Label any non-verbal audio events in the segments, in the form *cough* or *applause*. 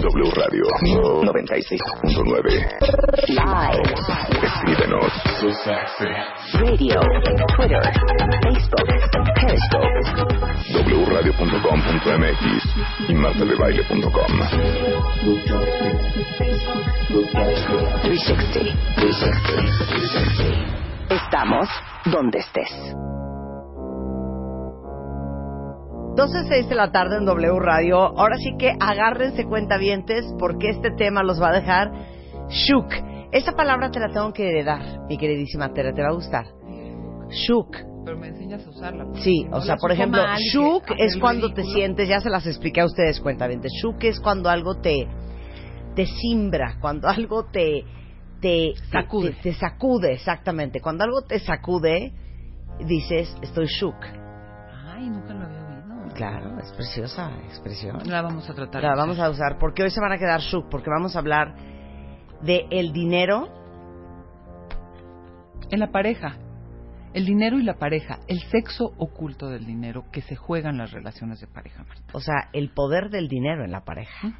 W Radio 96.9. Live. Escríbenos. Radio. Twitter. Facebook. Periscope. wradio.com.mx y martadebaile.com. 360. Estamos donde estés. 12.06 de la tarde en W Radio. Ahora sí que agárrense cuentavientes porque este tema los va a dejar shook. Esa palabra te la tengo que heredar, mi queridísima Tere, te va a gustar. Shook. Pero me enseñas a usarla. Sí, o No sea, la por ejemplo, shook es cuando te ridículo. sientes, ya se las expliqué a ustedes cuentavientes. Shook es cuando algo te te simbra, cuando algo te te Sacude. te, te sacude, exactamente. Cuando algo te sacude, dices, estoy shook. Ay, nunca. Claro, es preciosa expresión. La vamos a tratar. La vamos a usar porque hoy se van a quedar shook porque vamos a hablar de el dinero. En la pareja. El dinero y la pareja. El sexo oculto del dinero que se juega en las relaciones de pareja, Marta. O sea, el poder del dinero en la pareja.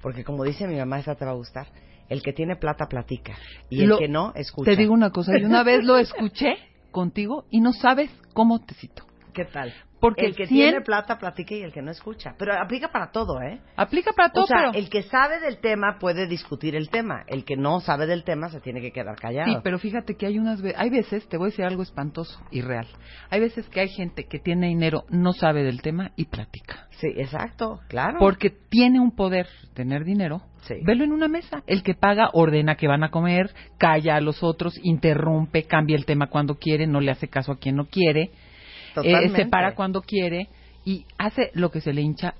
Porque como dice mi mamá, esta te va a gustar. El que tiene plata platica y el que no escucha. Te digo una cosa. Yo una vez lo escuché *laughs* contigo y no sabes cómo te cito. ¿Qué tal? Porque el que tiene plata platica y el que no escucha. Pero aplica para todo, ¿eh? Aplica para todo, o sea, pero... el que sabe del tema puede discutir el tema. El que no sabe del tema se tiene que quedar callado. Sí, pero fíjate que hay unas hay veces, te voy a decir algo espantoso y real. Hay veces que hay gente que tiene dinero, no sabe del tema y platica. Sí, exacto, claro. Porque tiene un poder tener dinero. Sí. Velo en una mesa. El que paga ordena que van a comer, calla a los otros, interrumpe, cambia el tema cuando quiere, no le hace caso a quien no quiere, eh, se para cuando quiere y hace lo que se le hincha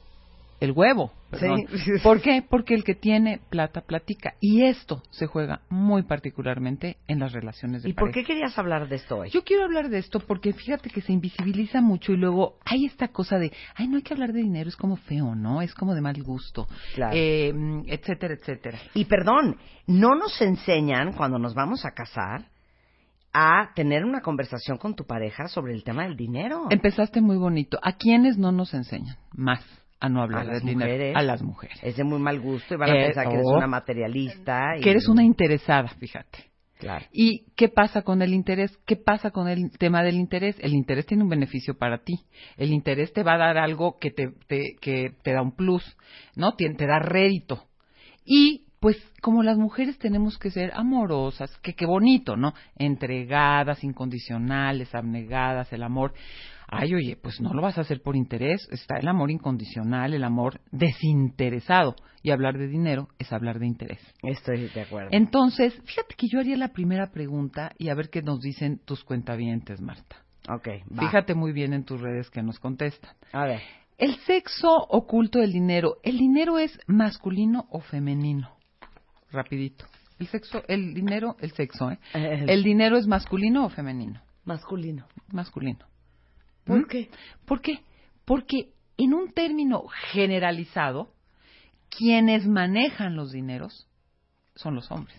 el huevo. perdón. Sí. *laughs* ¿Por qué? Porque el que tiene plata platica. Y esto se juega muy particularmente en las relaciones de ¿Y por qué querías hablar de esto hoy? Yo quiero hablar de esto porque fíjate que se invisibiliza mucho y luego hay esta cosa de, ay, no hay que hablar de dinero, es como feo, ¿no? Es como de mal gusto, Claro. eh, mm, etcétera, etcétera. Y perdón, no nos enseñan cuando nos vamos a casar a tener una conversación con tu pareja sobre el tema del dinero. Empezaste muy bonito. ¿A quiénes no nos enseñan más a no hablar A las dinero? mujeres. A las mujeres. Es de muy mal gusto y van a Eh, pensar que eres oh. una materialista. Y... Que eres una interesada, fíjate. Claro. ¿Y qué pasa con el interés? ¿Qué pasa con el tema del interés? El interés tiene un beneficio para ti. El interés te va a dar algo que te, te- que te da un plus, ¿no? Te, te da rédito. Y pues como las mujeres tenemos que ser amorosas, que qué bonito, ¿no? Entregadas, incondicionales, abnegadas, el amor. Ay, oye, pues no lo vas a hacer por interés, está el amor incondicional, el amor desinteresado. Y hablar de dinero es hablar de interés. Estoy de acuerdo. Entonces, fíjate que yo haría la primera pregunta y a ver qué nos dicen tus cuentavientes, Marta. Ok, va. Fíjate muy bien en tus redes que nos contestan. A ver. El sexo oculto del dinero. ¿El dinero es masculino o femenino? Rapidito. El sexo, el dinero, el sexo, ¿eh? El- ¿El dinero es masculino o femenino? Masculino. Masculino. ¿Por ¿Mm? qué? ¿Por qué? Porque en un término generalizado, quienes manejan los dineros son los hombres.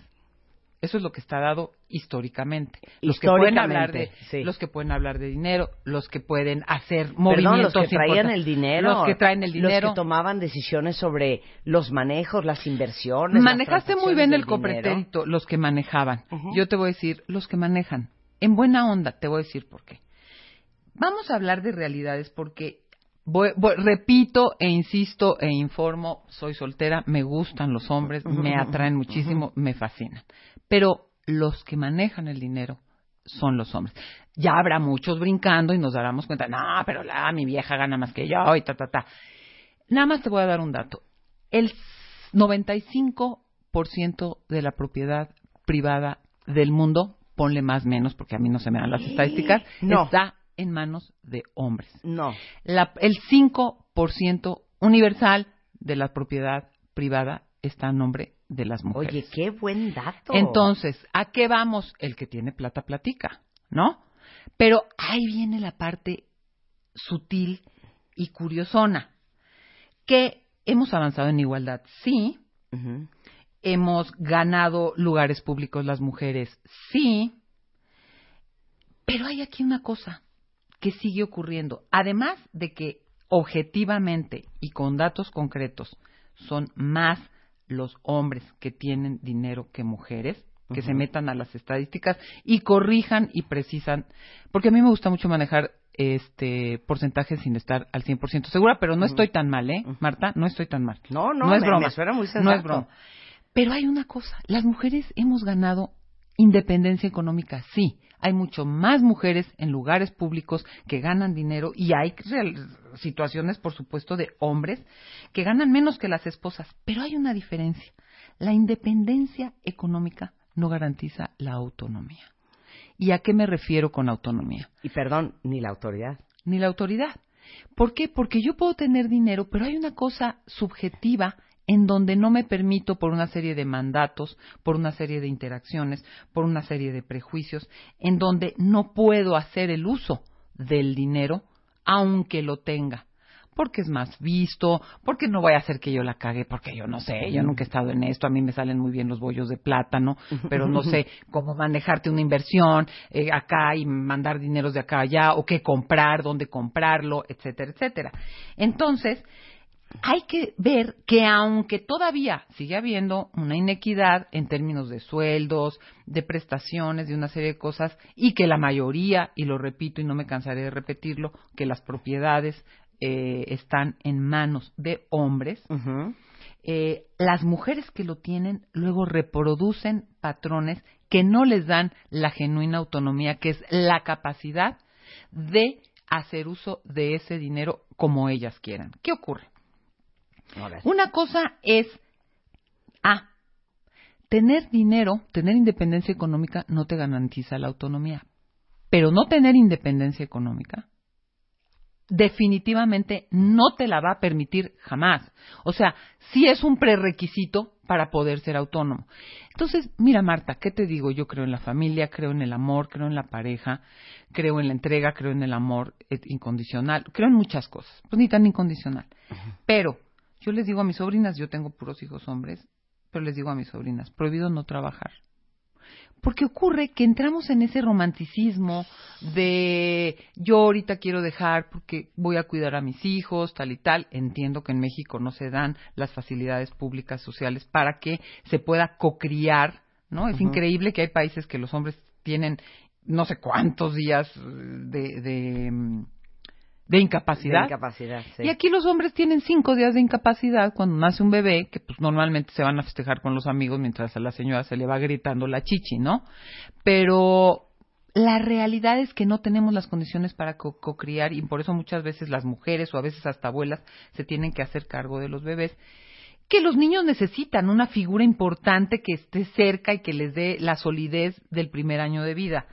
Eso es lo que está dado históricamente. Los que pueden hablar de, sí. los que pueden hablar de dinero, los que pueden hacer Perdón, movimientos los que traían el dinero. los que traen el dinero. Los que tomaban decisiones sobre los manejos, las inversiones. las Manejaste muy bien el copretérito, los que manejaban. Yo te voy a decir, los que manejan. En buena onda, te voy a decir por qué. Vamos a hablar de realidades porque, voy- voy- repito e insisto e informo, soy soltera, me gustan los hombres, me atraen muchísimo, me fascinan. Pero los que manejan el dinero son los hombres. Ya habrá muchos brincando y nos daremos cuenta, no, pero la, mi vieja gana más que yo y ta, ta, ta. Nada más te voy a dar un dato. El 95% de la propiedad privada del mundo, ponle más menos porque a mí no se me dan las estadísticas, No. está en manos de hombres. No. La- el 5% universal de la propiedad privada está a nombre de las mujeres. Oye, qué buen dato. Entonces, ¿a qué vamos? El que tiene plata platica, ¿no? Pero ahí viene la parte sutil y curiosona. Que hemos avanzado en igualdad, sí. Hemos ganado lugares públicos las mujeres, sí. Pero hay aquí una cosa que sigue ocurriendo. Además de que objetivamente y con datos concretos son más los hombres que tienen dinero que mujeres, que se metan a las estadísticas y corrijan y precisan, porque a mí me gusta mucho manejar este porcentaje sin estar al 100% segura, pero no estoy tan mal, ¿eh, Marta? No estoy tan mal. No, no, no es me- broma. me suena muy No es broma. Pero hay una cosa, las mujeres hemos ganado independencia económica, sí. Hay mucho más mujeres en lugares públicos que ganan dinero y hay situaciones, por supuesto, de hombres que ganan menos que las esposas. Pero hay una diferencia. La independencia económica no garantiza la autonomía. ¿Y a qué me refiero con autonomía? Y perdón, ni la autoridad. ni la autoridad. ¿Por qué? Porque yo puedo tener dinero, pero hay una cosa subjetiva en donde no me permito por una serie de mandatos, por una serie de interacciones, por una serie de prejuicios, en donde no puedo hacer el uso del dinero aunque lo tenga. Porque es más visto, porque no voy a hacer que yo la cague, porque yo no sé, yo nunca he estado en esto, a mí me salen muy bien los bollos de plátano, pero no sé cómo manejarte una inversión eh, acá y mandar dineros de acá a allá, o qué comprar, dónde comprarlo, etcétera, etcétera. Entonces, hay que ver que aunque todavía sigue habiendo una inequidad en términos de sueldos, de prestaciones, de una serie de cosas, y que la mayoría, y lo repito y no me cansaré de repetirlo, que las propiedades eh, están en manos de hombres, eh, las mujeres que lo tienen luego reproducen patrones que no les dan la genuina autonomía, que es la capacidad de hacer uso de ese dinero como ellas quieran. ¿Qué ocurre? A. Una cosa es, ah, tener dinero, tener independencia económica no te garantiza la autonomía, pero no tener independencia económica definitivamente no te la va a permitir jamás. O sea, sí es un prerequisito para poder ser autónomo. Entonces, mira Marta, ¿qué te digo? Yo creo en la familia, creo en el amor, creo en la pareja, creo en la entrega, creo en el amor eh, incondicional, creo en muchas cosas, pues ni tan incondicional. Pero yo les digo a mis sobrinas, yo tengo puros hijos hombres, pero les digo a mis sobrinas, prohibido no trabajar. Porque ocurre que entramos en ese romanticismo de yo ahorita quiero dejar porque voy a cuidar a mis hijos, tal y tal. Entiendo que en México no se dan las facilidades públicas sociales para que se pueda cocriar, ¿no? Es increíble que hay países que los hombres tienen no sé cuántos días de, de, mm, de incapacidad. De incapacidad, sí. Y aquí los hombres tienen cinco días de incapacidad cuando nace un bebé, que pues normalmente se van a festejar con los amigos mientras a la señora se le va gritando la chichi, ¿no? Pero la realidad es que no tenemos las condiciones para co- cocriar y por eso muchas veces las mujeres o a veces hasta abuelas se tienen que hacer cargo de los bebés que los niños necesitan una figura importante que esté cerca y que les dé la solidez del primer año de vida.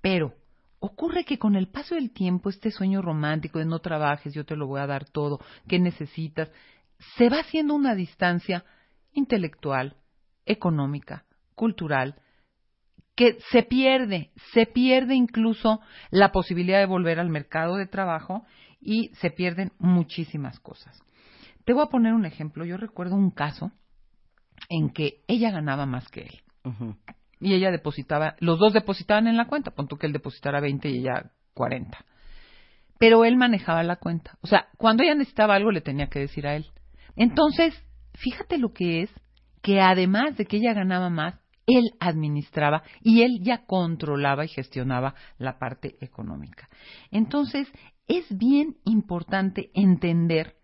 Pero ocurre que con el paso del tiempo, este sueño romántico de no trabajes, yo te lo voy a dar todo, ¿qué necesitas? Se va haciendo una distancia intelectual, económica, cultural, que se pierde, se pierde incluso la posibilidad de volver al mercado de trabajo y se pierden muchísimas cosas. Te voy a poner un ejemplo. Yo recuerdo un caso en que ella ganaba más que él Ujú. Y ella depositaba, los dos depositaban en la cuenta, pon que él depositara 20 y ella 40. Pero él manejaba la cuenta. O sea, cuando ella necesitaba algo le tenía que decir a él. Entonces, fíjate lo que es que además de que ella ganaba más, él administraba y él ya controlaba y gestionaba la parte económica. Entonces, es bien importante entender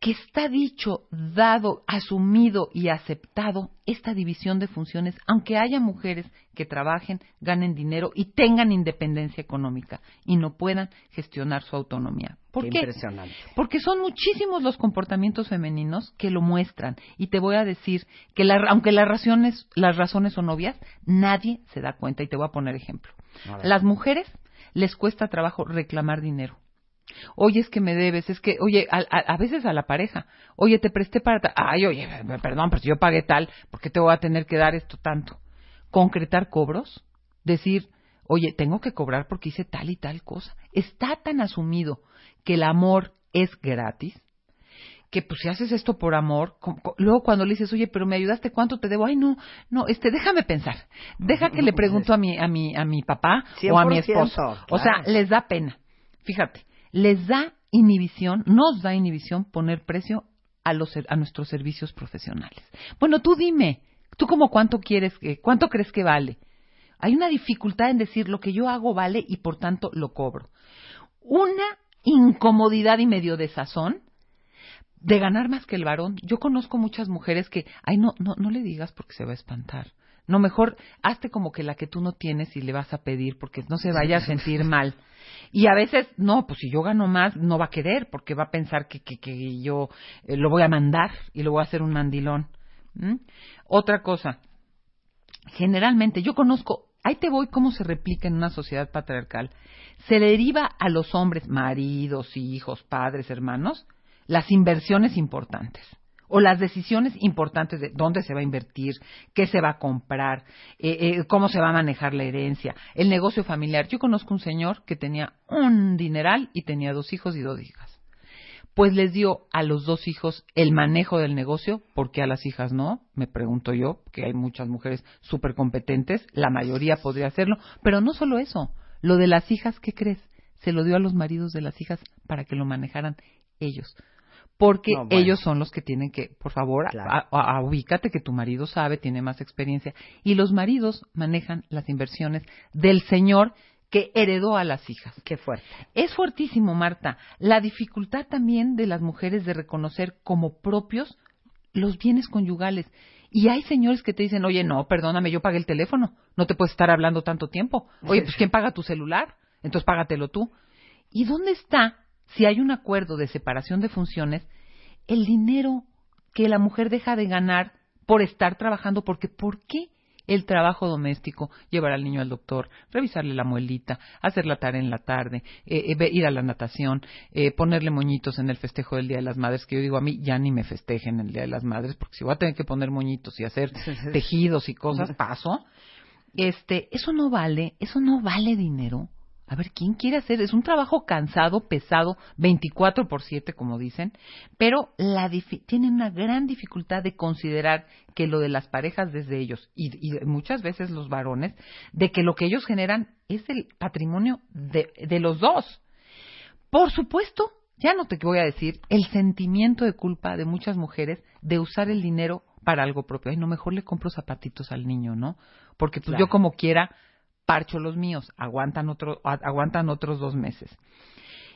que está dicho, dado, asumido y aceptado esta división de funciones, aunque haya mujeres que trabajen, ganen dinero y tengan independencia económica y no puedan gestionar su autonomía. ¿Por Qué qué? impresionante. Porque son muchísimos los comportamientos femeninos que lo muestran. Y te voy a decir que la- aunque las razones, las razones son obvias, nadie se da cuenta. Y te voy a poner ejemplo. A. Las mujeres les cuesta trabajo reclamar dinero. Oye, es que me debes, es que, oye, a, a- a veces a la pareja, oye, te presté para, ta- ay, oye, perdón, pero si yo pagué tal, ¿por qué te voy a tener que dar esto tanto? Concretar cobros, decir, oye, tengo que cobrar porque hice tal y tal cosa. Está tan asumido que el amor es gratis, que pues si haces esto por amor, luego cuando le dices, oye, pero me ayudaste, ¿cuánto te debo? Ay, no, no, este, déjame pensar. Deja que le *laughs* pregunto a mi, a mi, a mi papá o a mi 100%, esposo. O sea, les da pena. Fíjate, les da inhibición, nos da inhibición poner precio a los, a nuestros servicios profesionales. Bueno, tú dime, tú como cuánto quieres, que, cuánto crees que vale. Hay una dificultad en decir lo que yo hago vale y por tanto lo cobro. Una incomodidad y medio de sazón de ganar más que el varón. Yo conozco muchas mujeres que, ay, no, no, no le digas porque se va a espantar. No, mejor hazte como que la que tú no tienes y le vas a pedir porque no se vaya a sentir mal. Y a veces, no, pues si yo gano más, no va a querer porque va a pensar que, que, que yo eh, lo voy a mandar y lo voy a hacer un mandilón. ¿Mm? Otra cosa, generalmente yo conozco, ahí te voy cómo se replica en una sociedad patriarcal. Se deriva a los hombres, maridos, hijos, padres, hermanos, las inversiones importantes o las decisiones importantes de dónde se va a invertir, qué se va a comprar, eh, eh, cómo se va a manejar la herencia, el negocio familiar. Yo conozco un señor que tenía un dineral y tenía dos hijos y dos hijas pues les dio a los dos hijos el manejo del negocio, porque a las hijas no, me pregunto yo, que hay muchas mujeres súper competentes, la mayoría podría hacerlo, pero no solo eso, lo de las hijas, ¿qué crees? Se lo dio a los maridos de las hijas para que lo manejaran ellos. Porque No, bueno. ellos son los que tienen que, por favor, a- Claro. a- a- ubícate que tu marido sabe, tiene más experiencia. Y los maridos manejan las inversiones del señor que heredó a las hijas. Qué fuerte. Es fuertísimo, Marta. La dificultad también de las mujeres de reconocer como propios los bienes conyugales. Y hay señores que te dicen, oye, no, perdóname, yo pagué el teléfono, no te puedes estar hablando tanto tiempo. Oye, pues ¿quién paga tu celular? Entonces págatelo tú. ¿Y dónde está, si hay un acuerdo de separación de funciones, el dinero que la mujer deja de ganar por estar trabajando? Porque ¿por qué? el trabajo doméstico, llevar al niño al doctor, revisarle la muelita, hacer la tarea en la tarde, eh, eh, ir a la natación, eh, ponerle moñitos en el festejo del Día de las Madres, que yo digo a mí, ya ni me festejen el Día de las Madres, porque si voy a tener que poner moñitos y hacer tejidos y cosas, *laughs* paso. Este, eso no vale, eso no vale dinero. A ver, ¿quién quiere hacer? Es un trabajo cansado, pesado, 24 por 7, como dicen, pero la tienen una gran dificultad de considerar que lo de las parejas desde ellos, y, y muchas veces los varones, de que lo que ellos generan es el patrimonio de, de los dos. Por supuesto, ya no te voy a decir el sentimiento de culpa de muchas mujeres de usar el dinero para algo propio. Ay, no, mejor le compro zapatitos al niño, ¿no? Porque pues Claro. yo como quiera parcho los míos, aguantan otro, aguantan otros dos meses.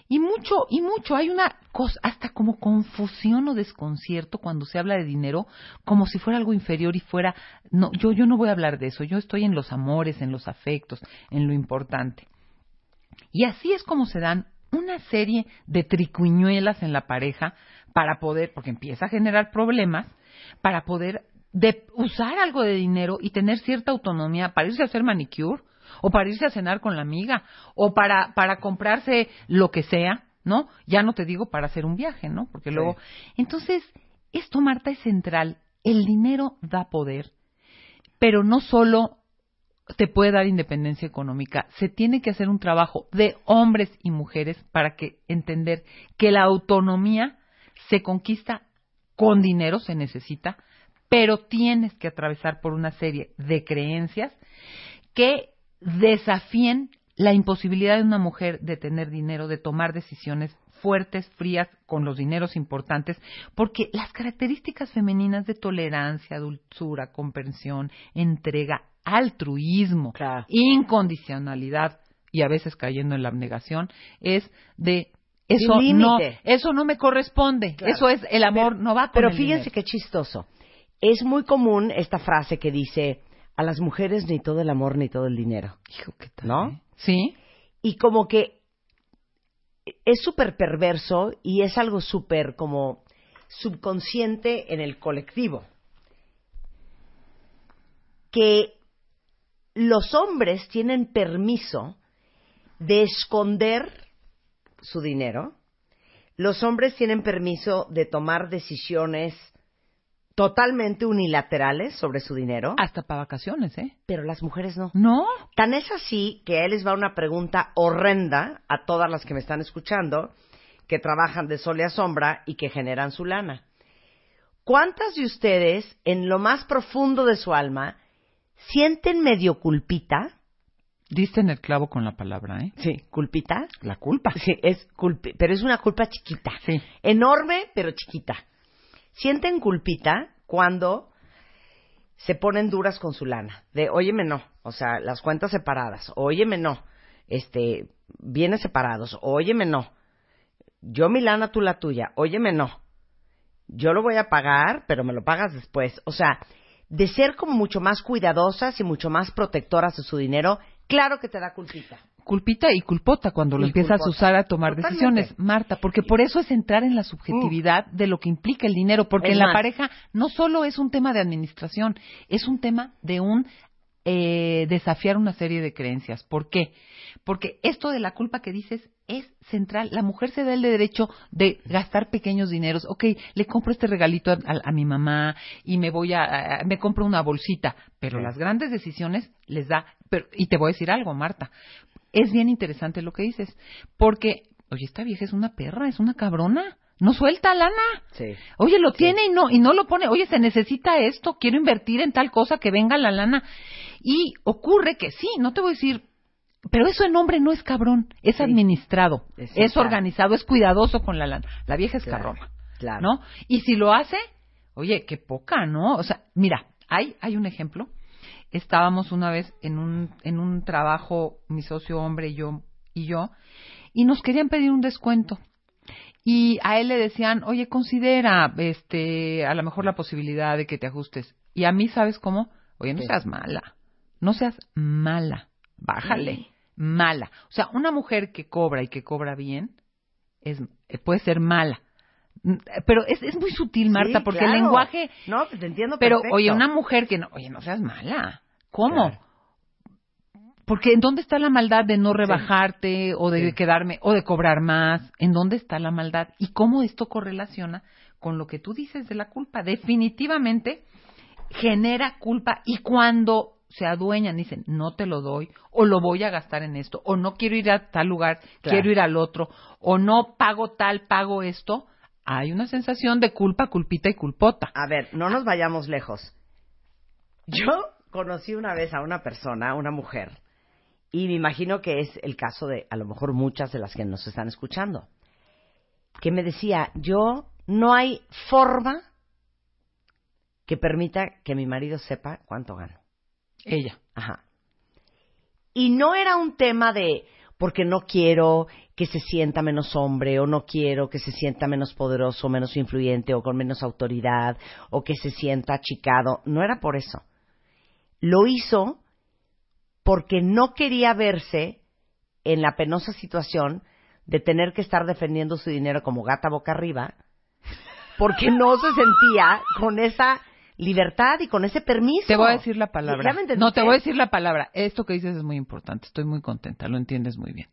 Y mucho, y mucho, hay una cosa, hasta como confusión o desconcierto cuando se habla de dinero, como si fuera algo inferior y fuera, no, yo, yo no voy a hablar de eso, yo estoy en los amores, en los afectos, en lo importante. Y así es como se dan una serie de tricuñuelas en la pareja para poder, porque empieza a generar problemas, para poder de usar algo de dinero y tener cierta autonomía para irse a hacer manicure o para irse a cenar con la amiga o para para comprarse lo que sea, ¿no? Ya no te digo para hacer un viaje, ¿no? Porque Sí. luego entonces esto Marta es central, el dinero da poder, pero no solo te puede dar independencia económica, se tiene que hacer un trabajo de hombres y mujeres para que entender que la autonomía se conquista con dinero, se necesita, pero tienes que atravesar por una serie de creencias que desafíen la imposibilidad de una mujer de tener dinero, de tomar decisiones fuertes, frías, con los dineros importantes, porque las características femeninas de tolerancia, dulzura, comprensión, entrega, altruismo, Claro. incondicionalidad y a veces cayendo en la abnegación, es de eso no, eso no me corresponde, Claro. eso es el amor no va con Pero el fíjense dinero. qué chistoso. Es muy común esta frase que dice, a las mujeres ni todo el amor ni todo el dinero. Hijo, ¿qué tal, ¿No? eh? Sí. Y como que es súper perverso y es algo súper como subconsciente en el colectivo. Que los hombres tienen permiso de esconder su dinero. Los hombres tienen permiso de tomar decisiones totalmente unilaterales sobre su dinero, Hasta para vacaciones, ¿eh? pero las mujeres no. No. Tan es así que ahí les va una pregunta horrenda a todas las que me están escuchando, que trabajan de sol y a sombra y que generan su lana. ¿Cuántas de ustedes, en lo más profundo de su alma, sienten medio culpita? Diste en el clavo con la palabra, ¿eh? Sí, culpita. La culpa. Sí, es culpi, pero es una culpa chiquita. Sí. Enorme, pero chiquita. Sienten culpita cuando se ponen duras con su lana. De, óyeme, no. O sea, las cuentas separadas. Óyeme, no. Este, bienes separados. Óyeme, no. Yo mi lana, tú la tuya. Óyeme, no. Yo lo voy a pagar, pero me lo pagas después. O sea, de ser como mucho más cuidadosas y mucho más protectoras de su dinero, claro que te da culpita. Culpita y culpota cuando lo empiezas culpota. a usar a tomar Totalmente. decisiones, Marta, porque por eso es entrar en la subjetividad de lo que implica el dinero, porque Es en la pareja no solo es un tema de administración, es un tema de un eh, desafiar una serie de creencias. ¿Por qué? Porque esto de la culpa que dices es central. La mujer se da el derecho de gastar pequeños dineros. Ok, le compro este regalito a, a- a mi mamá y me voy a, a- me compro una bolsita. Pero las grandes decisiones les da. Pero, y te voy a decir algo, Marta. Es bien interesante lo que dices. Porque, oye, esta vieja es una perra, es una cabrona. No suelta lana. Sí. Oye, lo tiene y no y no lo pone. Oye, se necesita esto, quiero invertir en tal cosa que venga la lana. Y ocurre que sí, no te voy a decir, pero eso en hombre no es cabrón, es Sí. administrado, Es organizado, es cuidadoso con la lana. La vieja es Claro, cabrona, claro. ¿no? Y si lo hace, oye, qué poca, ¿no? O sea, mira, hay hay un ejemplo. Estábamos una vez en un en un trabajo mi socio hombre y yo y yo y nos querían pedir un descuento y a él le decían, oye, considera, este, a lo mejor la posibilidad de que te ajustes. Y a mí, ¿sabes cómo? Oye, no Sí. seas mala. No seas mala. Bájale. Sí. Mala. O sea, una mujer que cobra y que cobra bien es, eh, puede ser mala. Pero es, es muy sutil, Marta, Sí, porque claro. el lenguaje... No, pues te entiendo Pero, perfecto. oye, una mujer que no... Oye, no seas mala. ¿Cómo? Claro. Porque ¿en dónde está la maldad de no rebajarte o de Sí. quedarme o de cobrar más? ¿En dónde está la maldad? ¿Y cómo esto correlaciona con lo que tú dices de la culpa? Definitivamente genera culpa y cuando se adueñan dicen, no te lo doy o lo voy a gastar en esto o no quiero ir a tal lugar, Claro. quiero ir al otro o no pago tal, pago esto, hay una sensación de culpa, culpita y culpota. A ver, no nos vayamos lejos. Yo conocí una vez a una persona, una mujer, y me imagino que es el caso de a lo mejor muchas de las que nos están escuchando, que me decía, yo no hay forma que permita que mi marido sepa cuánto gano. Ella. Ajá. Y no era un tema de porque no quiero que se sienta menos hombre o no quiero que se sienta menos poderoso, menos influyente o con menos autoridad o que se sienta achicado. No era por eso. Lo hizo porque no quería verse en la penosa situación de tener que estar defendiendo su dinero como gata boca arriba porque no se sentía con esa libertad y con ese permiso. Te voy a decir la palabra. No, te voy a decir la palabra. Esto que dices es muy importante. Estoy muy contenta. Lo entiendes muy bien.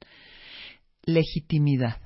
Legitimidad.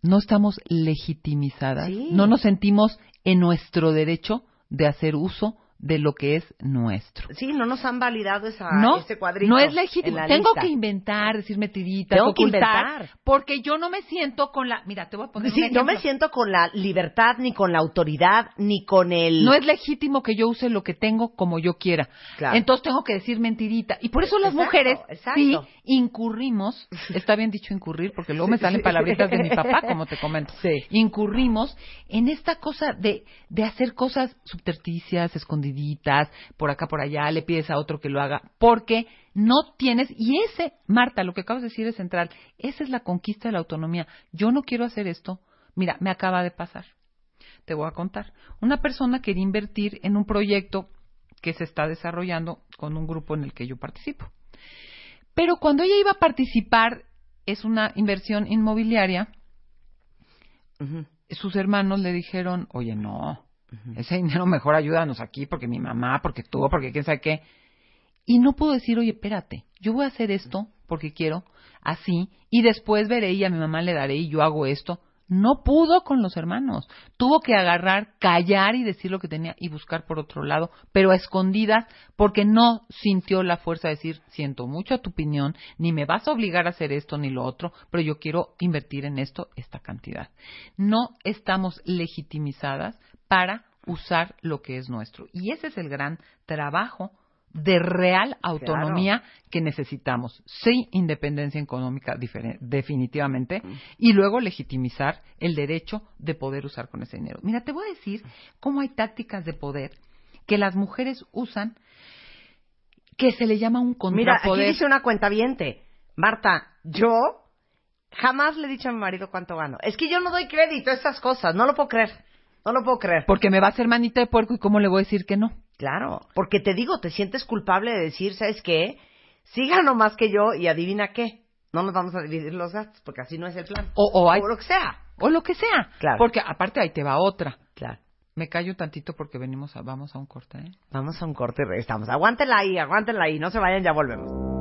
No estamos legitimizadas. Sí. No nos sentimos en nuestro derecho de hacer uso de lo que es nuestro. Sí, no nos han validado esa, no, ese cuadrito. no es legítimo. Tengo lista. que inventar, decir mentiritas, Tengo que inventar. porque yo no me siento con la. Mira, te voy a poner. un Sí, no me siento con la libertad, ni con la autoridad, ni con el... No es legítimo que yo use lo que tengo como yo quiera. Claro. Entonces tengo que decir mentirita. Y por eso las Exacto, mujeres exacto. sí incurrimos, está bien dicho incurrir, porque luego me salen palabritas de mi papá, como te comento. Sí. Incurrimos en esta cosa de, de hacer cosas subterticias, escondiditas, por acá, por allá, le pides a otro que lo haga, porque no tienes, y ese, Marta, lo que acabas de decir es central, esa es la conquista de la autonomía. Yo no quiero hacer esto. Mira, me acaba de pasar te voy a contar. Una persona quería invertir en un proyecto que se está desarrollando con un grupo en el que yo participo. Pero cuando ella iba a participar, es una inversión inmobiliaria, sus hermanos le dijeron, oye, no, ese dinero mejor ayúdanos aquí porque mi mamá, porque tú, porque quién sabe qué. Y no puedo decir, oye, espérate, yo voy a hacer esto porque quiero, así, y después veré y a mi mamá le daré y yo hago esto. No pudo con los hermanos. Tuvo que agarrar, callar y decir lo que tenía y buscar por otro lado, pero a escondidas porque no sintió la fuerza de decir, siento mucho tu opinión, ni me vas a obligar a hacer esto ni lo otro, pero yo quiero invertir en esto esta cantidad. No estamos legitimizadas para usar lo que es nuestro. Y ese es el gran trabajo de real autonomía que necesitamos. Sí, independencia económica definitivamente y luego legitimizar el derecho de poder usar con ese dinero. Mira, te voy a decir cómo hay tácticas de poder que las mujeres usan que se le llama un contrapoder. Mira, aquí dice una cuenta Marta, yo jamás le he dicho a mi marido cuánto gano. Es que yo no doy crédito a esas cosas, no lo puedo creer. No lo puedo creer. Porque me va a hacer manita de puerco y cómo le voy a decir que no. Claro, porque te digo, te sientes culpable de decir, ¿sabes qué? Sí gano más que yo y adivina qué. No nos vamos a dividir los gastos porque así no es el plan. O, lo que sea. O lo que sea. Claro. Porque aparte ahí te va otra. Claro. Me callo tantito porque venimos a, vamos a un corte. ¿eh? Vamos a un corte regresamos. Aguántenla ahí, aguántenla ahí. No se vayan, ya volvemos.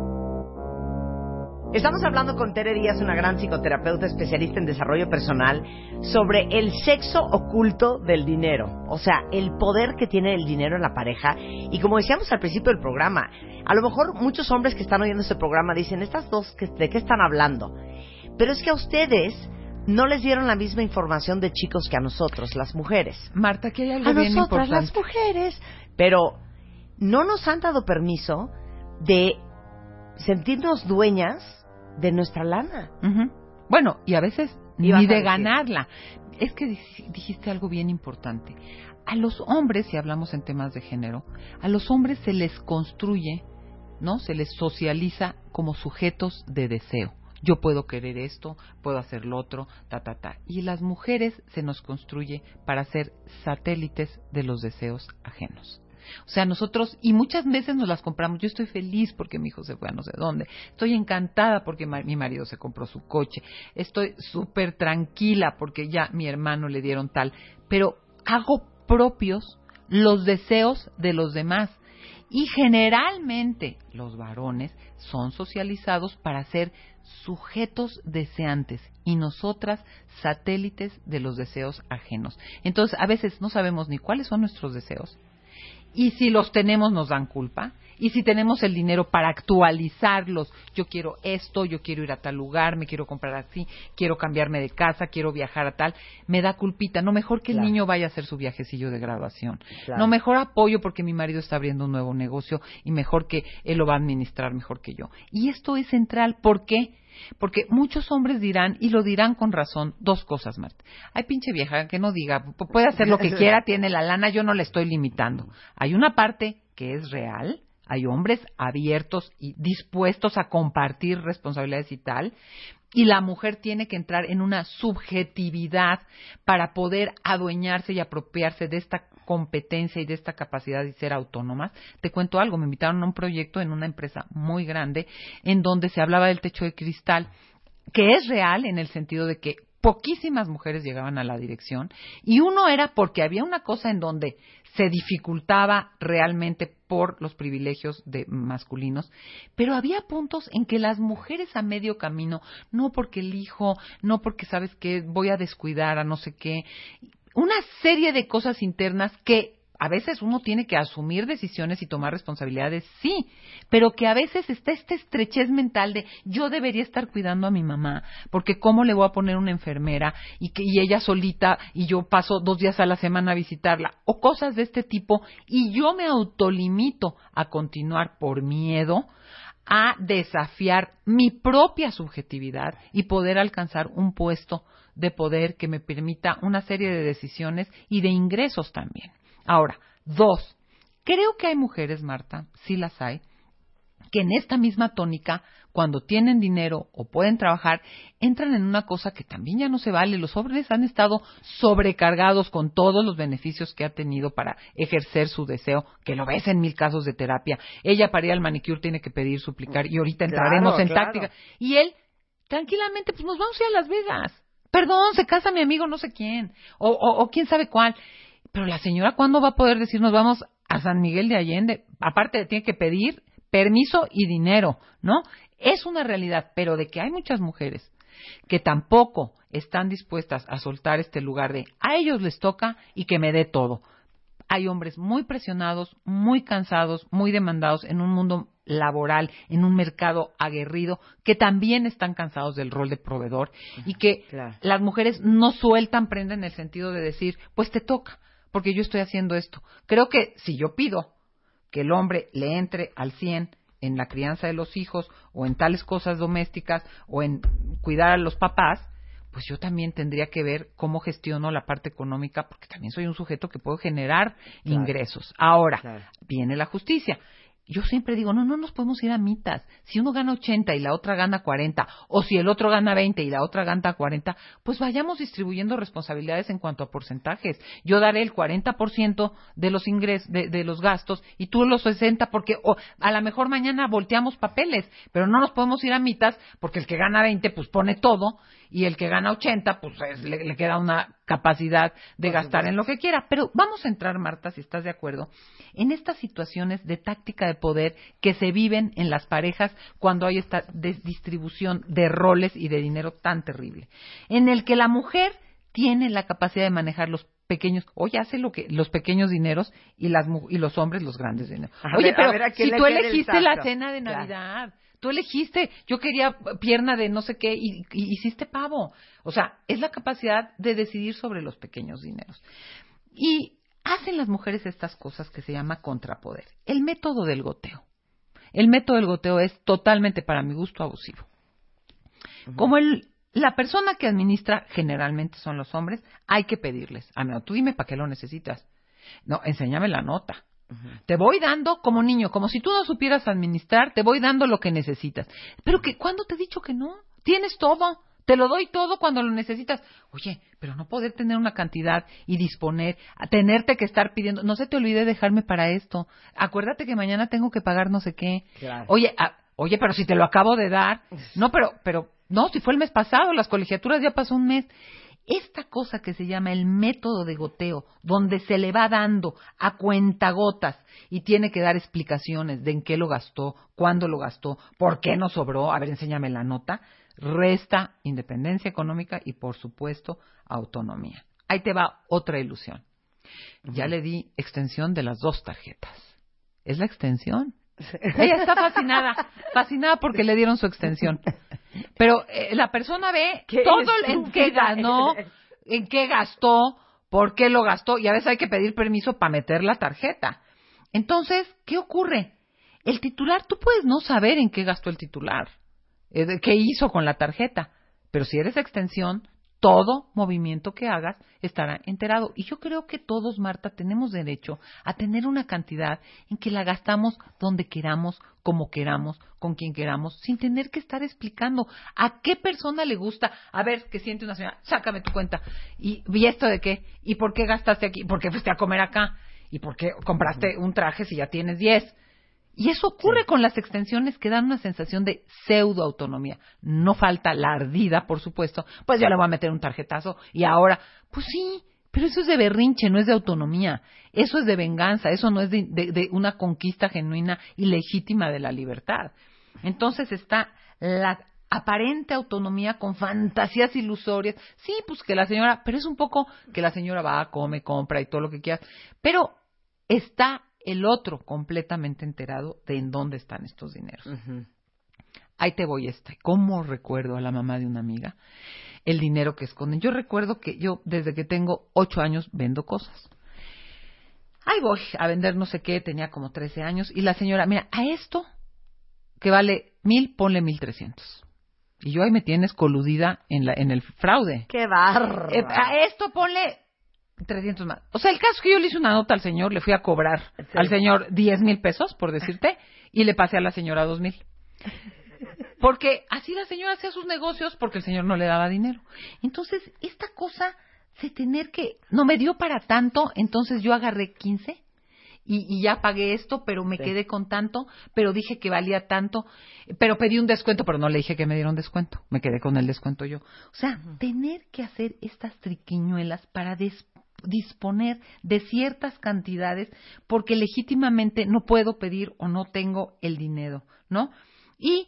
Estamos hablando con Tere Díaz, una gran psicoterapeuta especialista en desarrollo personal, sobre el sexo oculto del dinero, o sea, el poder que tiene el dinero en la pareja. Y como decíamos al principio del programa, a lo mejor muchos hombres que están oyendo este programa dicen, estas dos, ¿de qué están hablando? Pero es que a ustedes no les dieron la misma información de chicos que a nosotros, las mujeres. Marta, que hay algo a bien nosotras, las mujeres. Pero no nos han dado permiso de sentirnos dueñas de nuestra lana. Bueno, y a veces ni de ganarla. Es que dijiste algo bien importante. A los hombres, si hablamos en temas de género, a los hombres se les construye, ¿no? Se les socializa como sujetos de deseo. Yo puedo querer esto, puedo hacer lo otro, ta, ta, ta. Y las mujeres se nos construye para ser satélites de los deseos ajenos. O sea, nosotros, y muchas veces nos las compramos. Yo estoy feliz porque mi hijo se fue a no sé dónde. Estoy encantada porque mi marido se compró su coche. Estoy súper tranquila porque ya mi hermano le dieron tal. Pero hago propios los deseos de los demás. Y generalmente los varones son socializados para ser sujetos deseantes y nosotras satélites de los deseos ajenos. Entonces, a veces no sabemos ni cuáles son nuestros deseos, y si los tenemos nos dan culpa. Y si tenemos el dinero para actualizarlos, yo quiero esto, yo quiero ir a tal lugar, me quiero comprar así, quiero cambiarme de casa, quiero viajar a tal, me da culpita. No mejor que el niño vaya a hacer su viajecillo de graduación. No mejor apoyo porque mi marido está abriendo un nuevo negocio y mejor que él lo va a administrar mejor que yo. Y esto es central. ¿Por qué? Porque muchos hombres dirán, y lo dirán con razón, dos cosas, Marta. Hay pinche vieja que no diga, puede hacer lo que *laughs* quiera, tiene la lana, yo no le estoy limitando. Hay una parte que es real, hay hombres abiertos y dispuestos a compartir responsabilidades y tal, y la mujer tiene que entrar en una subjetividad para poder adueñarse y apropiarse de esta competencia y de esta capacidad de ser autónomas. Te cuento algo, me invitaron a un proyecto en una empresa muy grande en donde se hablaba del techo de cristal, que es real en el sentido de que poquísimas mujeres llegaban a la dirección y uno era porque había una cosa en donde se dificultaba realmente por los privilegios de masculinos, pero había puntos en que las mujeres a medio camino, no porque elijo, no porque sabes que voy a descuidar a no sé qué, una serie de cosas internas que a veces uno tiene que asumir decisiones y tomar responsabilidades, sí, pero que a veces está esta estrechez mental de yo debería estar cuidando a mi mamá, porque cómo le voy a poner una enfermera y que y ella solita y yo paso dos días a la semana a visitarla o cosas de este tipo y yo me autolimito a continuar por miedo a desafiar mi propia subjetividad y poder alcanzar un puesto de poder que me permita una serie de decisiones y de ingresos también. Ahora, dos, creo que hay mujeres, Marta, sí las hay, que en esta misma tónica, cuando tienen dinero o pueden trabajar, entran en una cosa que también ya no se vale. Los hombres han estado sobrecargados con todos los beneficios que ha tenido para ejercer su deseo, que lo ves en mil casos de terapia. Ella para ir al manicure tiene que pedir, suplicar, y ahorita entraremos en táctica. Y él, tranquilamente, pues nos vamos a ir a Las Vegas perdón, se casa mi amigo no sé quién, o, o, quién sabe cuál. Pero la señora, ¿cuándo va a poder decirnos vamos a San Miguel de Allende? Aparte, tiene que pedir permiso y dinero, ¿no? Es una realidad, pero de que hay muchas mujeres que tampoco están dispuestas a soltar este lugar de a ellos les toca y que me dé todo. Hay hombres muy presionados, muy cansados, muy demandados en un mundo laboral, en un mercado aguerrido, que también están cansados del rol de proveedor y que Claro. las mujeres no sueltan prenda en el sentido de decir, pues te toca, porque yo estoy haciendo esto. Creo que si yo pido que el hombre le entre al 100 en la crianza de los hijos o en tales cosas domésticas o en cuidar a los papás, pues yo también tendría que ver cómo gestiono la parte económica, porque también soy un sujeto que puedo generar Claro. ingresos. Ahora, Claro. viene la justicia. Yo siempre digo, no, no nos podemos ir a mitas. Si uno gana 80 y la otra gana 40, o si el otro gana 20 y la otra gana 40, pues vayamos distribuyendo responsabilidades en cuanto a porcentajes. Yo daré el 40% de los ingresos, de, de los gastos, y tú los 60, porque o, a lo mejor mañana volteamos papeles, pero no nos podemos ir a mitas, porque el que gana 20, pues pone todo, y el que gana 80, pues es- le, le queda una capacidad de gastar en lo que quiera. Pero vamos a entrar, Marta, si estás de acuerdo, en estas situaciones de táctica de poder que se viven en las parejas cuando hay esta distribución de roles y de dinero tan terrible, en el que la mujer tiene la capacidad de manejar los pequeños, oye, hace lo que los pequeños dineros y las y los hombres los grandes dineros. Oye, ver- pero ver si tú el elegiste la cena de Claro. Tú elegiste, yo quería pierna de no sé qué y, y hiciste pavo. O sea, es la capacidad de decidir sobre los pequeños dineros. Y hacen las mujeres estas cosas que se llama contrapoder. El método del goteo. El método del goteo es totalmente, para mi gusto, abusivo. Como el, la persona que administra generalmente son los hombres, hay que pedirles. Ah, no, tú dime para qué lo necesitas. No, enséñame la nota. Te voy dando como niño, como si tú no supieras administrar, te voy dando lo que necesitas. Pero que, ¿cuándo te he dicho que no? Tienes todo. Te lo doy todo cuando lo necesitas. Oye, pero no poder tener una cantidad y disponer, a tenerte que estar pidiendo. No se te olvide dejarme para esto. Acuérdate que mañana tengo que pagar no sé qué. Claro. Oye, ah, oye, pero si te lo acabo de dar. No, pero, pero, no, si fue el mes pasado, las colegiaturas ya pasó un mes. Esta cosa que se llama el método de goteo, donde se le va dando a cuentagotas y tiene que dar explicaciones de en qué lo gastó, cuándo lo gastó, por qué no sobró, a ver, enséñame la nota, resta independencia económica y, por supuesto, autonomía. Ahí te va otra ilusión. Ya le di extensión de las dos tarjetas. Es la extensión. Ella está fascinada, fascinada porque le dieron su extensión. *laughs* Pero eh, la persona ve *laughs* todo en qué ganó, eres. en qué gastó, por qué lo gastó, y a veces hay que pedir permiso para meter la tarjeta. Entonces, ¿qué ocurre? El titular, tú puedes no saber en qué gastó el titular, eh, qué hizo con la tarjeta, pero si eres extensión, todo movimiento que hagas estará enterado. Y yo creo que todos, Marta, tenemos derecho a tener una cantidad en que la gastamos donde queramos, como queramos, con quien queramos, sin tener que estar explicando a qué persona le gusta. A ver, que siente una señora, sácame tu cuenta. ¿Y, ¿y esto de qué? ¿Y por qué gastaste aquí? ¿Por qué fuiste a comer acá? ¿Y por qué compraste un traje si ya tienes 10? Y eso ocurre con las extensiones que dan una sensación de pseudo autonomía. No falta la ardida, por supuesto. Pues yo le voy a meter un tarjetazo y ahora, pues sí, pero eso es de berrinche, no es de autonomía. Eso es de venganza, eso no es de, de- de una conquista genuina y legítima de la libertad. Entonces está la aparente autonomía con fantasías ilusorias. Sí, pues que la señora, pero es un poco que la señora va, come, compra y todo lo que quieras. Pero está el otro completamente enterado de en dónde están estos dineros. Ahí te voy este. ¿Cómo recuerdo a la mamá de una amiga el dinero que esconden? Yo recuerdo que yo desde que tengo ocho años vendo cosas. Ahí voy a vender no sé qué, tenía como 13 años y la señora, mira, a esto que vale mil, ponle mil trescientos. Y yo ahí me tienes coludida en, la, en el fraude. ¡Qué barro! Eh, a esto ponle 300 más. O sea, el caso es que yo le hice una nota al señor, le fui a cobrar Sí. al señor 10 mil pesos, por decirte, y le pasé a la señora dos mil. Porque así la señora hacía sus negocios porque el señor no le daba dinero. Entonces, esta cosa de tener que, no me dio para tanto, entonces yo agarré 15 y, y ya pagué esto, pero me Sí. quedé con tanto, pero dije que valía tanto, pero pedí un descuento, pero no le dije que me dieron descuento, me quedé con el descuento yo. O sea, tener que hacer estas triquiñuelas para des- disponer de ciertas cantidades porque legítimamente no puedo pedir o no tengo el dinero, ¿no? Y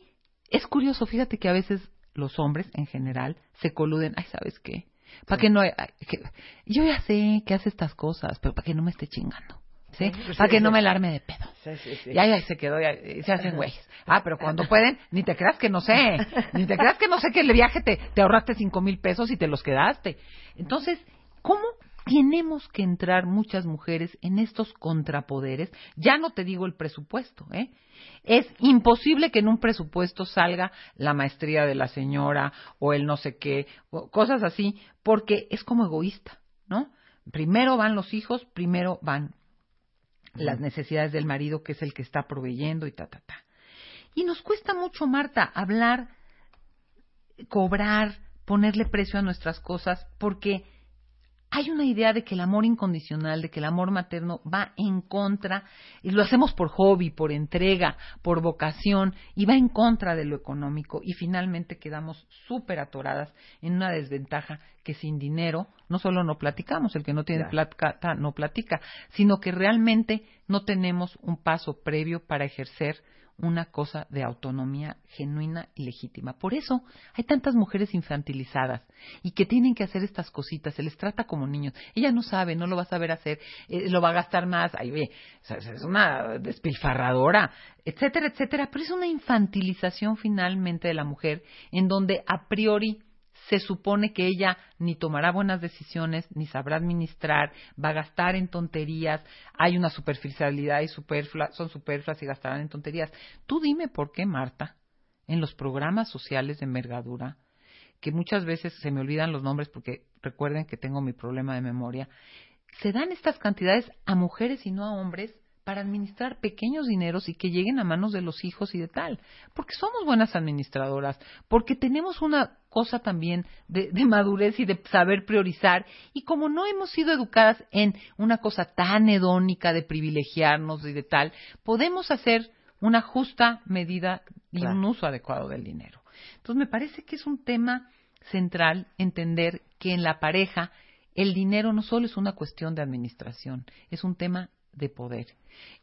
es curioso, fíjate que a veces los hombres en general se coluden, ay, ¿sabes qué? Para que no ay, que- yo ya sé que hace estas cosas, pero para que no me esté chingando. ¿Sí? Sí, Para sí, que no sí. me alarme de pedo. Sí, sí, sí. Ya, ya se quedó, eh, se hacen güeyes. Ah, pero cuando pueden, ni te creas que no sé. Ni te creas que no sé que el viaje te, te ahorraste cinco mil pesos y te los quedaste. Entonces, ¿cómo tenemos que entrar muchas mujeres en estos contrapoderes? Ya no te digo el presupuesto, ¿eh? Es imposible que en un presupuesto salga la maestría de la señora o el no sé qué, cosas así, porque es como egoísta, ¿no? Primero van los hijos, primero van las necesidades del marido, que es el que está proveyendo y ta, ta, ta. Y nos cuesta mucho, Marta, hablar, cobrar, ponerle precio a nuestras cosas, porque hay una idea de que el amor incondicional, de que el amor materno va en contra, y lo hacemos por hobby, por entrega, por vocación, y va en contra de lo económico, y finalmente quedamos súper atoradas en una desventaja que sin dinero no solo no platicamos, el que no tiene plata no platica, sino que realmente no tenemos un paso previo para ejercer una cosa de autonomía genuina y legítima. Por eso hay tantas mujeres infantilizadas y que tienen que hacer estas cositas, se les trata como niños. Ella no sabe, no lo va a saber hacer, eh, lo va a gastar más, ay, ve, es una despilfarradora, etcétera, etcétera. Pero es una infantilización finalmente de la mujer en donde a priori se supone que ella ni tomará buenas decisiones, ni sabrá administrar, va a gastar en tonterías, hay una superficialidad y superflua, son superfluas y gastarán en tonterías. Tú dime por qué, Marta, en los programas sociales de envergadura, que muchas veces se me olvidan los nombres porque recuerden que tengo mi problema de memoria, se dan estas cantidades a mujeres y no a hombres para administrar pequeños dineros y que lleguen a manos de los hijos y de tal. Porque somos buenas administradoras, porque tenemos una cosa también de, de madurez y de saber priorizar, y como no hemos sido educadas en una cosa tan hedónica de privilegiarnos y de tal, podemos hacer una justa medida y Claro. un uso adecuado del dinero. Entonces me parece que es un tema central entender que en la pareja el dinero no solo es una cuestión de administración, es un tema de poder.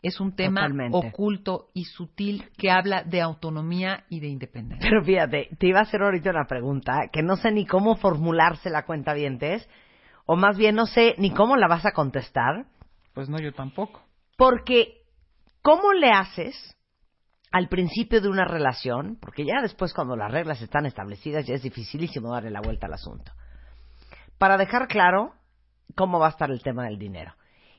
Es un tema Totalmente. oculto y sutil que habla de autonomía y de independencia. Pero fíjate, te iba a hacer ahorita una pregunta que no sé ni cómo formularse la cuenta vientes, o más bien no sé ni cómo la vas a contestar, Pues no, yo tampoco. porque ¿cómo le haces al principio de una relación? Porque ya después cuando las reglas están establecidas ya es dificilísimo darle la vuelta al asunto. Para dejar claro cómo va a estar el tema del dinero.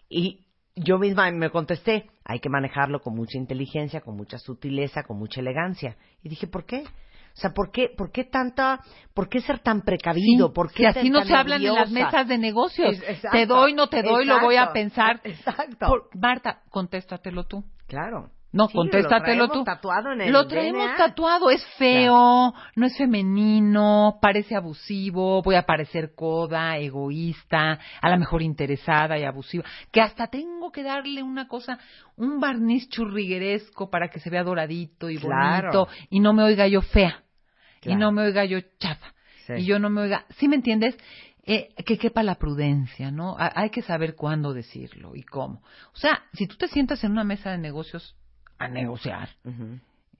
Y yo misma me contesté, hay que manejarlo con mucha inteligencia, con mucha sutileza, con mucha elegancia. Y dije, ¿por qué? O sea, ¿por qué, por qué tanta, por qué ser tan precavido? Sí, ¿Por qué si así no se hablan en las mesas de negocios. Es- exacto, te doy, no te doy, lo voy a pensar. Exacto. Por- Marta, contéstatelo tú. Claro. No, Sí, contéstatelo lo tú. tatuado en el Lo traemos DNA. tatuado, es feo, no es femenino, parece abusivo, voy a parecer coda, egoísta, a lo mejor interesada y abusiva, que hasta tengo que darle una cosa, un barniz churrigueresco para que se vea doradito y Claro. bonito y no me oiga yo fea y no me oiga yo chafa Sí. y yo no me oiga, ¿sí me entiendes? Eh, que quepa la prudencia, ¿no? Ha- hay que saber cuándo decirlo y cómo. O sea, si tú te sientas en una mesa de negocios a negociar,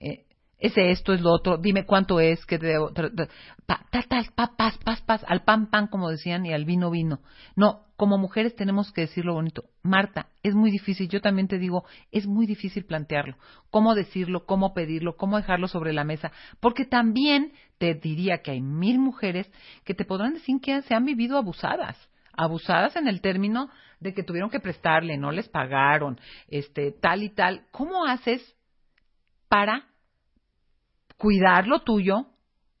eh, es esto, es lo otro, dime cuánto es, que debo, tra- tra- pa, ta, ta, pa, paz, paz, paz, al pan, pan, como decían, y al vino, vino. No, como mujeres tenemos que decirlo bonito. Marta, es muy difícil, yo también te digo, es muy difícil plantearlo. ¿Cómo decirlo, cómo pedirlo, cómo dejarlo sobre la mesa? Porque también te diría que hay mil mujeres que te podrán decir que se han vivido abusadas abusadas en el término de que tuvieron que prestarle, no les pagaron, este, tal y tal. ¿Cómo haces para cuidar lo tuyo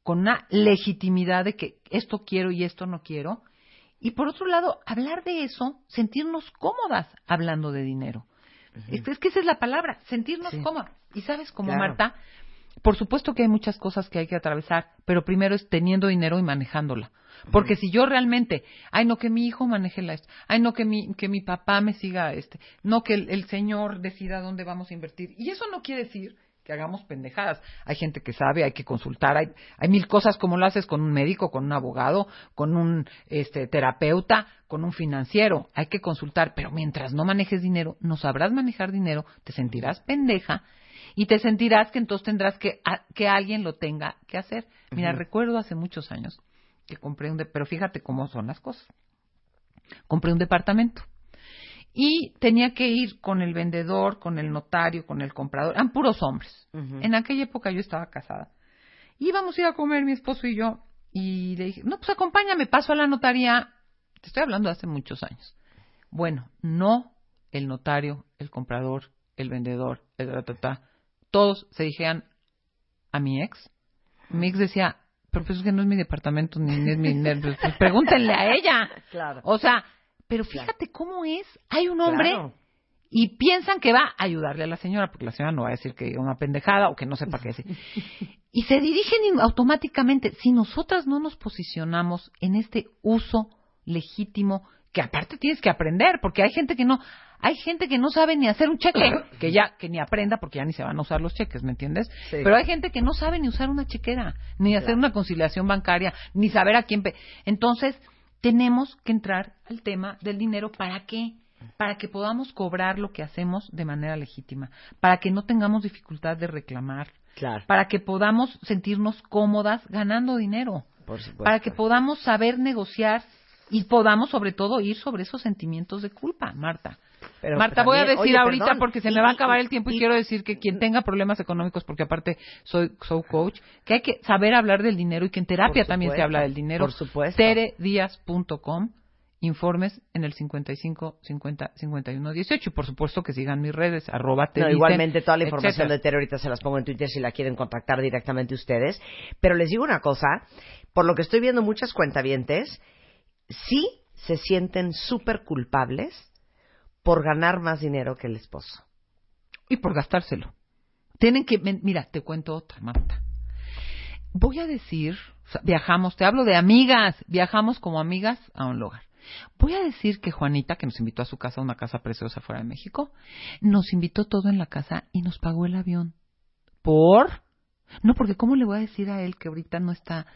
con una legitimidad de que esto quiero y esto no quiero? Y por otro lado, hablar de eso, sentirnos cómodas hablando de dinero. es, es que esa es la palabra, sentirnos Sí. cómodas. Y sabes cómo, Claro. Marta, por supuesto que hay muchas cosas que hay que atravesar, pero primero es teniendo dinero y manejándola. Porque si yo realmente, ay no que mi hijo maneje la esto, ay no que mi que mi papá me siga este, no que el, el señor decida dónde vamos a invertir. Y eso no quiere decir que hagamos pendejadas. Hay gente que sabe, hay que consultar, hay, hay mil cosas como lo haces con un médico, con un abogado, con un este, terapeuta, con un financiero. Hay que consultar, pero mientras no manejes dinero, no sabrás manejar dinero, te sentirás pendeja y te sentirás que entonces tendrás que, a- que alguien lo tenga que hacer. Mira, recuerdo hace muchos años que compré un, de- pero fíjate cómo son las cosas. Compré un departamento y tenía que ir con el vendedor, con el notario, con el comprador. Eran puros hombres. En aquella época yo estaba casada. Íbamos a ir a comer mi esposo y yo. Y le dije, no, pues acompáñame, paso a la notaría. Te estoy hablando de hace muchos años. Bueno, no el notario, el comprador, el vendedor, el ta, ta, ta, todos se dijeran a mi ex. Mi ex decía, pero pues es que no es mi departamento, ni es mi... ni- pues, pregúntenle a ella. *laughs* Claro. O sea, pero fíjate cómo es. Hay un hombre Claro. y piensan que va a ayudarle a la señora, porque la señora no va a decir que una pendejada o que no sepa qué decir. *laughs* Y se dirigen automáticamente. Si nosotras no nos posicionamos en este uso legítimo, que aparte tienes que aprender, porque hay gente que no, hay gente que no sabe ni hacer un cheque, *coughs* que ya, que ni aprenda, porque ya ni se van a usar los cheques, ¿me entiendes? Sí. Pero hay gente que no sabe ni usar una chequera, ni hacer una conciliación bancaria, ni saber a quién. pe- Entonces, tenemos que entrar al tema del dinero para qué? Para que podamos cobrar lo que hacemos de manera legítima, para que no tengamos dificultad de reclamar, Claro. para que podamos sentirnos cómodas ganando dinero, Por para que podamos saber negociar y podamos sobre todo ir sobre esos sentimientos de culpa, Marta. Pero Marta, voy a decir oye, ahorita perdón, porque se y- me va a acabar el tiempo y, y- quiero decir que quien tenga problemas económicos, porque aparte soy, soy coach, que hay que saber hablar del dinero y que en terapia también se habla del dinero. por supuesto. Teredias.com, informes en el 55 50 51 18 y por supuesto que sigan mis redes, arroba te No, dicen, igualmente toda la información etcétera. de Tere ahorita se las pongo en Twitter si la quieren contactar directamente ustedes. Pero les digo una cosa, por lo que estoy viendo muchas cuentavientes, sí se sienten súper culpables por ganar más dinero que el esposo. y por gastárselo. Tienen que, mira, te cuento otra, Marta. Voy a decir, viajamos, te hablo de amigas, viajamos como amigas a un lugar. Voy a decir que Juanita, que nos invitó a su casa, una casa preciosa fuera de México, nos invitó todo en la casa y nos pagó el avión. ¿Por? No, porque ¿cómo le voy a decir a él que ahorita no está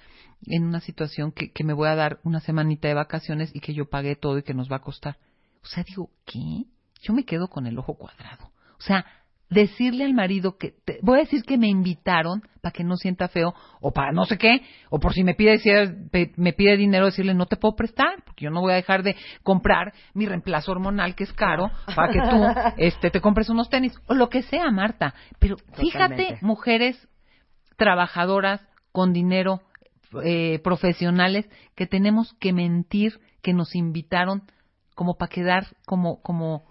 en una situación que, que me voy a dar una semanita de vacaciones y que yo pagué todo y que nos va a costar? O sea, digo, ¿qué? Yo me quedo con el ojo cuadrado. O sea, decirle al marido que, te- voy a decir que me invitaron para que no sienta feo, o para no sé qué, o por si me pide, me pide dinero, decirle no te puedo prestar, porque yo no voy a dejar de comprar mi reemplazo hormonal que es caro, para que tú *laughs* este, te compres unos tenis, o lo que sea, Marta. Pero fíjate, mujeres trabajadoras con dinero, eh, profesionales, que tenemos que mentir que nos invitaron como para quedar como, como,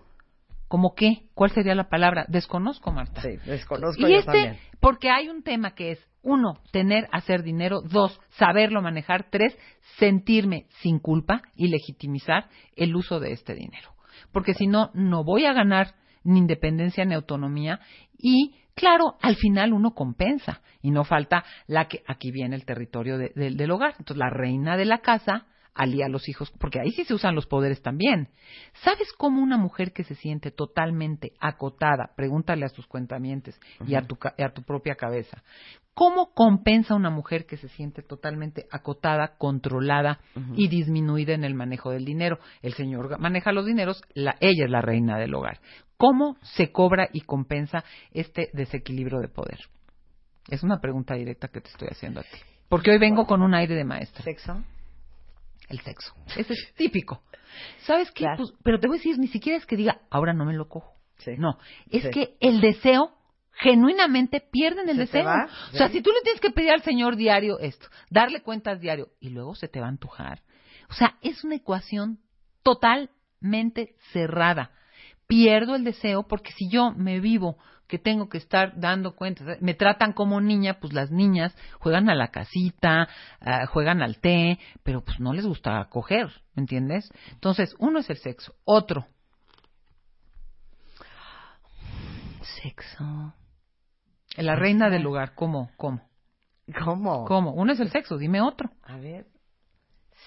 como qué, ¿cuál sería la palabra? Desconozco, Marta. Sí, desconozco Y yo este, también. porque hay un tema que es, uno, tener, hacer dinero, dos, saberlo manejar, tres, sentirme sin culpa y legitimizar el uso de este dinero. Porque si no, no voy a ganar ni independencia ni autonomía y, claro, al final uno compensa y no falta la que, aquí viene el territorio de- de- del hogar. Entonces, la reina de la casa alía a los hijos, porque ahí sí se usan los poderes también. ¿Sabes cómo una mujer que se siente totalmente acotada, pregúntale a tus cuentamientos y a tu, a tu propia cabeza, ¿cómo compensa una mujer que se siente totalmente acotada, controlada y disminuida en el manejo del dinero? El señor maneja los dineros, la, ella es la reina del hogar. ¿Cómo se cobra y compensa este desequilibrio de poder? Es una pregunta directa que te estoy haciendo a ti. Porque hoy vengo con un aire de maestra ¿Sexo? el sexo. Ese es típico. ¿Sabes qué? Claro. Pues, pero te voy a decir, ni siquiera es que diga, ahora no me lo cojo. Sí. No, es Sí. que el deseo, genuinamente pierden el ¿Se te deseo. O sea, Sí. si tú le tienes que pedir al Señor diario esto, darle cuentas diario, y luego se te va a antojar. O sea, es una ecuación totalmente cerrada. Pierdo el deseo porque si yo me vivo que tengo que estar dando cuentas, me tratan como niña, pues las niñas juegan a la casita, ah, juegan al té, pero pues no les gusta coger, ¿me entiendes? Entonces, uno es el sexo, otro. Sexo. La reina del lugar, ¿cómo? ¿Cómo? ¿Cómo? ¿Cómo? Uno es el sexo, dime otro. A ver.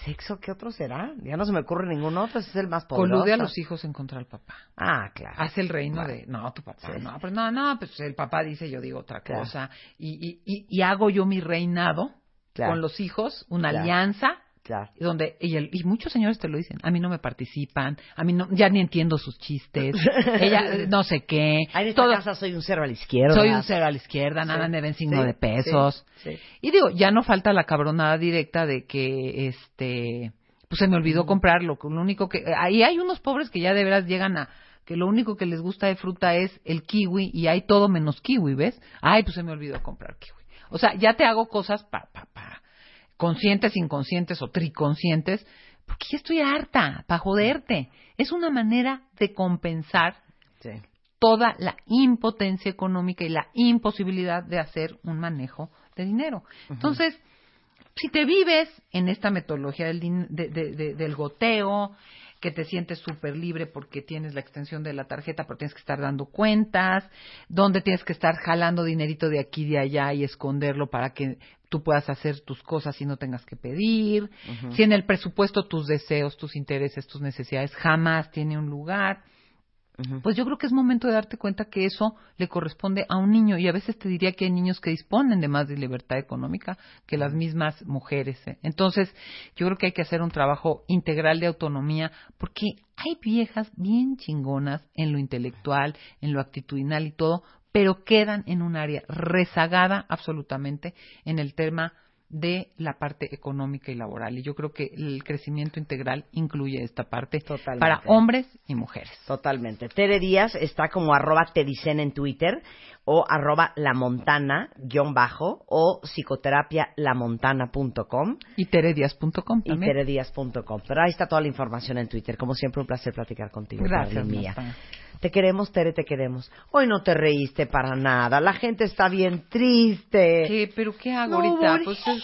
¿Sexo qué otro será? Ya no se me ocurre ningún otro, ese es el más poderoso. Colude a los hijos en contra del papá. Ah, claro. Hace el reino Claro. de, no, tu papá, Sí. no, pero no, no, pues el papá dice, yo digo otra Claro. cosa. Y, y, y, y hago yo mi reinado Claro. con los hijos, una alianza, Claro. donde, y, el- y muchos señores te lo dicen, a mí no me participan, a mí no, ya ni entiendo sus chistes, *laughs* ella no sé qué, en esta todo- casa soy un cero a la izquierda. soy un cero a la izquierda, nada Sí. me ven signo Sí, de pesos. sí. Y digo, ya no falta la cabronada directa de que, este, pues se me olvidó comprarlo. Lo único que, ahí hay unos pobres que ya de veras llegan a, que lo único que les gusta de fruta es el kiwi y hay todo menos kiwi, ¿ves? Ay, pues se me olvidó comprar kiwi. O sea, ya te hago cosas pa, pa, pa, conscientes, inconscientes o triconscientes, porque ya estoy harta, para joderte. Es una manera de compensar Sí. toda la impotencia económica y la imposibilidad de hacer un manejo de dinero. Entonces, si te vives en esta metodología del, din- de- de- de- del goteo, que te sientes súper libre porque tienes la extensión de la tarjeta, pero tienes que estar dando cuentas, donde tienes que estar jalando dinerito de aquí y de allá y esconderlo para que tú puedas hacer tus cosas y no tengas que pedir. Si en el presupuesto tus deseos, tus intereses, tus necesidades jamás tiene un lugar. Pues yo creo que es momento de darte cuenta que eso le corresponde a un niño y a veces te diría que hay niños que disponen de más de libertad económica que las mismas mujeres. ¿eh? Entonces, yo creo que hay que hacer un trabajo integral de autonomía porque hay viejas bien chingonas en lo intelectual, en lo actitudinal y todo, pero quedan en un área rezagada absolutamente en el tema de la parte económica y laboral. Y yo creo que el crecimiento integral incluye esta parte Totalmente. para hombres y mujeres. Totalmente. Tere Díaz está como arroba te dicen en Twitter o arroba lamontana guion bajo o psicoterapialamontana.com Y teredias.com y también. teredias.com. Pero ahí está toda la información en Twitter. Como siempre, un placer platicar contigo. Gracias, mía. Te queremos, Tere, te queremos. Hoy no te reíste para nada. La gente está bien triste. ¿Qué? ¿Pero qué hago No, ahorita? Pues es,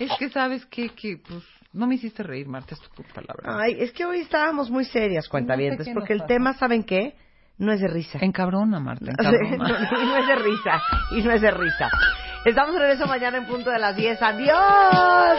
es que sabes que, que pues, no me hiciste reír, Marta, es tu culpa, la verdad. Ay, es que hoy estábamos muy serias, cuentavientes, No sé qué porque el pasa. tema, ¿saben qué? No es de risa. Encabrona, Marta, *laughs* encabrona. no, y no es de risa, y no es de risa. Estamos de regreso mañana en punto de las 10. ¡Adiós!